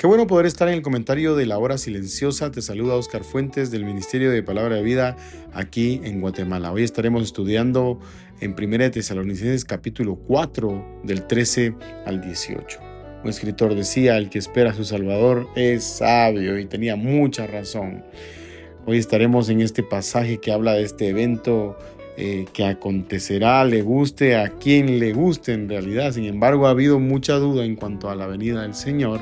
Qué bueno poder estar en el comentario de la hora silenciosa. Te saluda Oscar Fuentes del Ministerio de Palabra de Vida aquí en Guatemala. Hoy estaremos estudiando en 1 de Tesalonicenses capítulo 4 del 13 al 18. Un escritor decía, el que espera a su Salvador es sabio y tenía mucha razón. Hoy estaremos en este pasaje que habla de este evento eh, que acontecerá, le guste a quien le guste en realidad. Sin embargo, ha habido mucha duda en cuanto a la venida del Señor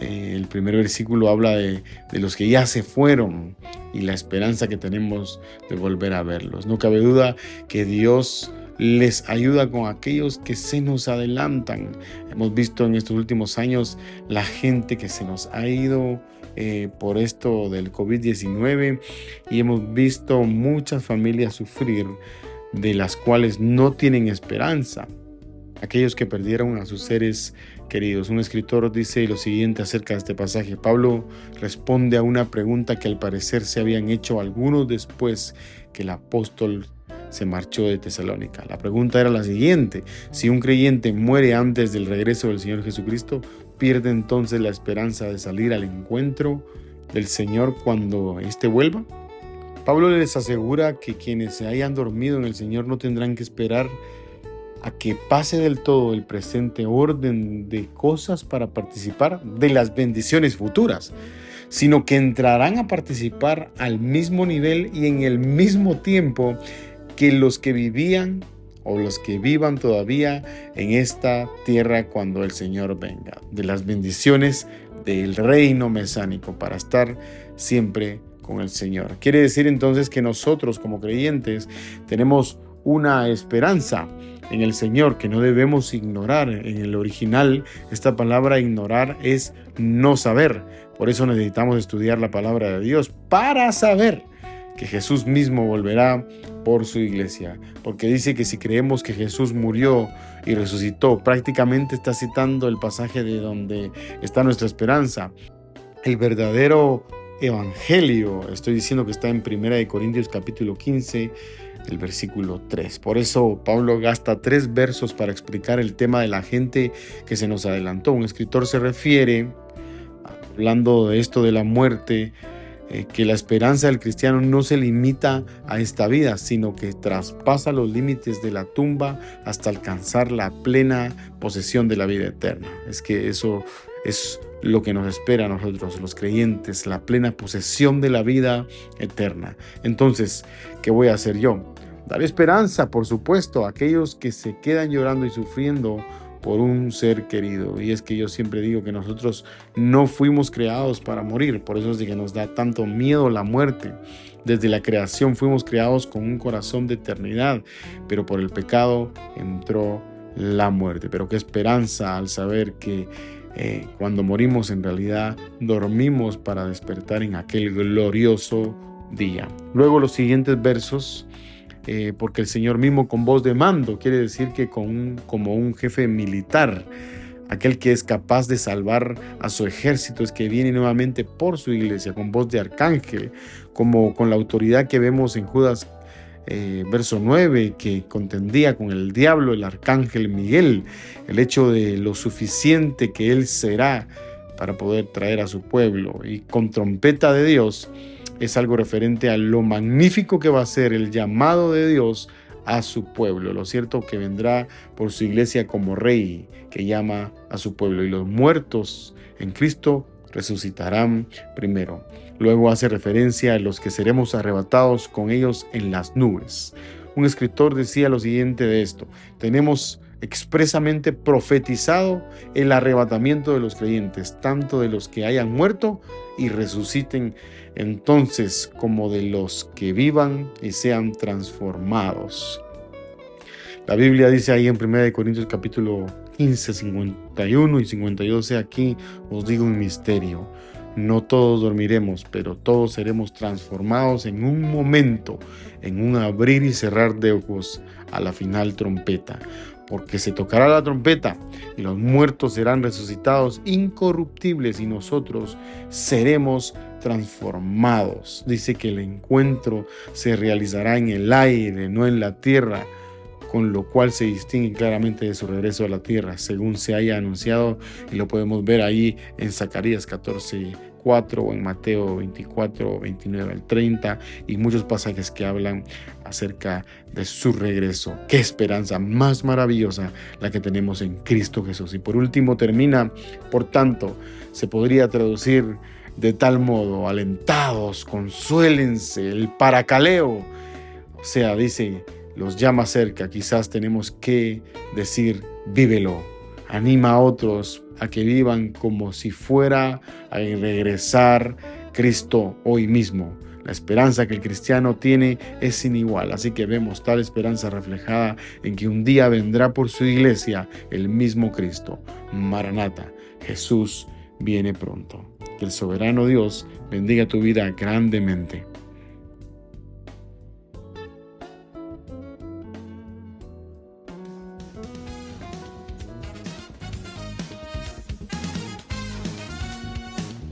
eh, el primer versículo habla de, los que ya se fueron y la esperanza que tenemos de volver a verlos. No cabe duda que Dios les ayuda con aquellos que se nos adelantan. Hemos visto en estos últimos años la gente que se nos ha ido eh, por esto del COVID-19 y hemos visto muchas familias sufrir de las cuales no tienen esperanza. Aquellos que perdieron a sus seres queridos. Un escritor dice lo siguiente acerca de este pasaje. Pablo responde a una pregunta que al parecer se habían hecho algunos después que el apóstol se marchó de Tesalónica. La pregunta era la siguiente, si un creyente muere antes del regreso del Señor Jesucristo, ¿pierde entonces la esperanza de salir al encuentro del Señor cuando éste vuelva? Pablo les asegura que quienes se hayan dormido en el Señor no tendrán que esperar a que pase del todo el presente orden de cosas para participar de las bendiciones futuras, sino que entrarán a participar al mismo nivel y en el mismo tiempo que los que vivían o los que vivan todavía en esta tierra cuando el Señor venga, de las bendiciones del reino mesánico para estar siempre con el Señor. Quiere decir entonces que nosotros como creyentes tenemos una esperanza en el Señor que no debemos ignorar. En el original, esta palabra ignorar es no saber. Por eso necesitamos estudiar la palabra de Dios para saber que Jesús mismo volverá por su iglesia. Porque dice que si creemos que Jesús murió y resucitó, prácticamente está citando el pasaje de donde está nuestra esperanza. El verdadero evangelio, estoy diciendo que está en 1 Corintios capítulo 15, el versículo 3. Por eso Pablo gasta tres versos para explicar el tema de la gente que se nos adelantó. Un escritor se refiere, hablando de esto de la muerte, eh, que la esperanza del cristiano no se limita a esta vida, sino que traspasa los límites de la tumba hasta alcanzar la plena posesión de la vida eterna. Es que eso es lo que nos espera a nosotros, los creyentes, la plena posesión de la vida eterna. Entonces, ¿qué voy a hacer yo? Dar esperanza, por supuesto, a aquellos que se quedan llorando y sufriendo por un ser querido. Y es que yo siempre digo que nosotros no fuimos creados para morir, por eso es de que nos da tanto miedo la muerte. Desde la creación fuimos creados con un corazón de eternidad, pero por el pecado entró la muerte. Pero qué esperanza al saber que eh, cuando morimos en realidad dormimos para despertar en aquel glorioso día. Luego los siguientes versos eh, porque el Señor mismo con voz de mando, quiere decir que con como un jefe militar, aquel que es capaz de salvar a su ejército, es que viene nuevamente por su iglesia, con voz de arcángel, como con la autoridad que vemos en Judas eh, verso 9, que contendía con el diablo, el arcángel Miguel, el hecho de lo suficiente que él será para poder traer a su pueblo, y con trompeta de Dios, es algo referente a lo magnífico que va a ser el llamado de Dios a su pueblo. Lo cierto que vendrá por su iglesia como rey que llama a su pueblo y los muertos en Cristo resucitarán primero. Luego hace referencia a los que seremos arrebatados con ellos en las nubes. Un escritor decía lo siguiente de esto, tenemos expresamente profetizado el arrebatamiento de los creyentes, tanto de los que hayan muerto y resuciten entonces como de los que vivan y sean transformados. La Biblia dice ahí en 1 Corintios capítulo 15, 51 y 52, aquí os digo un misterio. No todos dormiremos, pero todos seremos transformados en un momento, en un abrir y cerrar de ojos a la final trompeta. Porque se tocará la trompeta y los muertos serán resucitados incorruptibles y nosotros seremos transformados. Dice que el encuentro se realizará en el aire, no en la tierra con lo cual se distingue claramente de su regreso a la tierra, según se haya anunciado, y lo podemos ver ahí en Zacarías 14, 4 o en Mateo 24, 29 al 30 y muchos pasajes que hablan acerca de su regreso. Qué esperanza más maravillosa la que tenemos en Cristo Jesús. Y por último termina, por tanto, se podría traducir de tal modo, alentados, consuélense, el paracaleo. O sea, dice, los llama cerca, quizás tenemos que decir, vívelo, anima a otros a que vivan como si fuera a regresar Cristo hoy mismo. La esperanza que el cristiano tiene es sin igual, así que vemos tal esperanza reflejada en que un día vendrá por su iglesia el mismo Cristo. Maranata, Jesús viene pronto. Que el soberano Dios bendiga tu vida grandemente.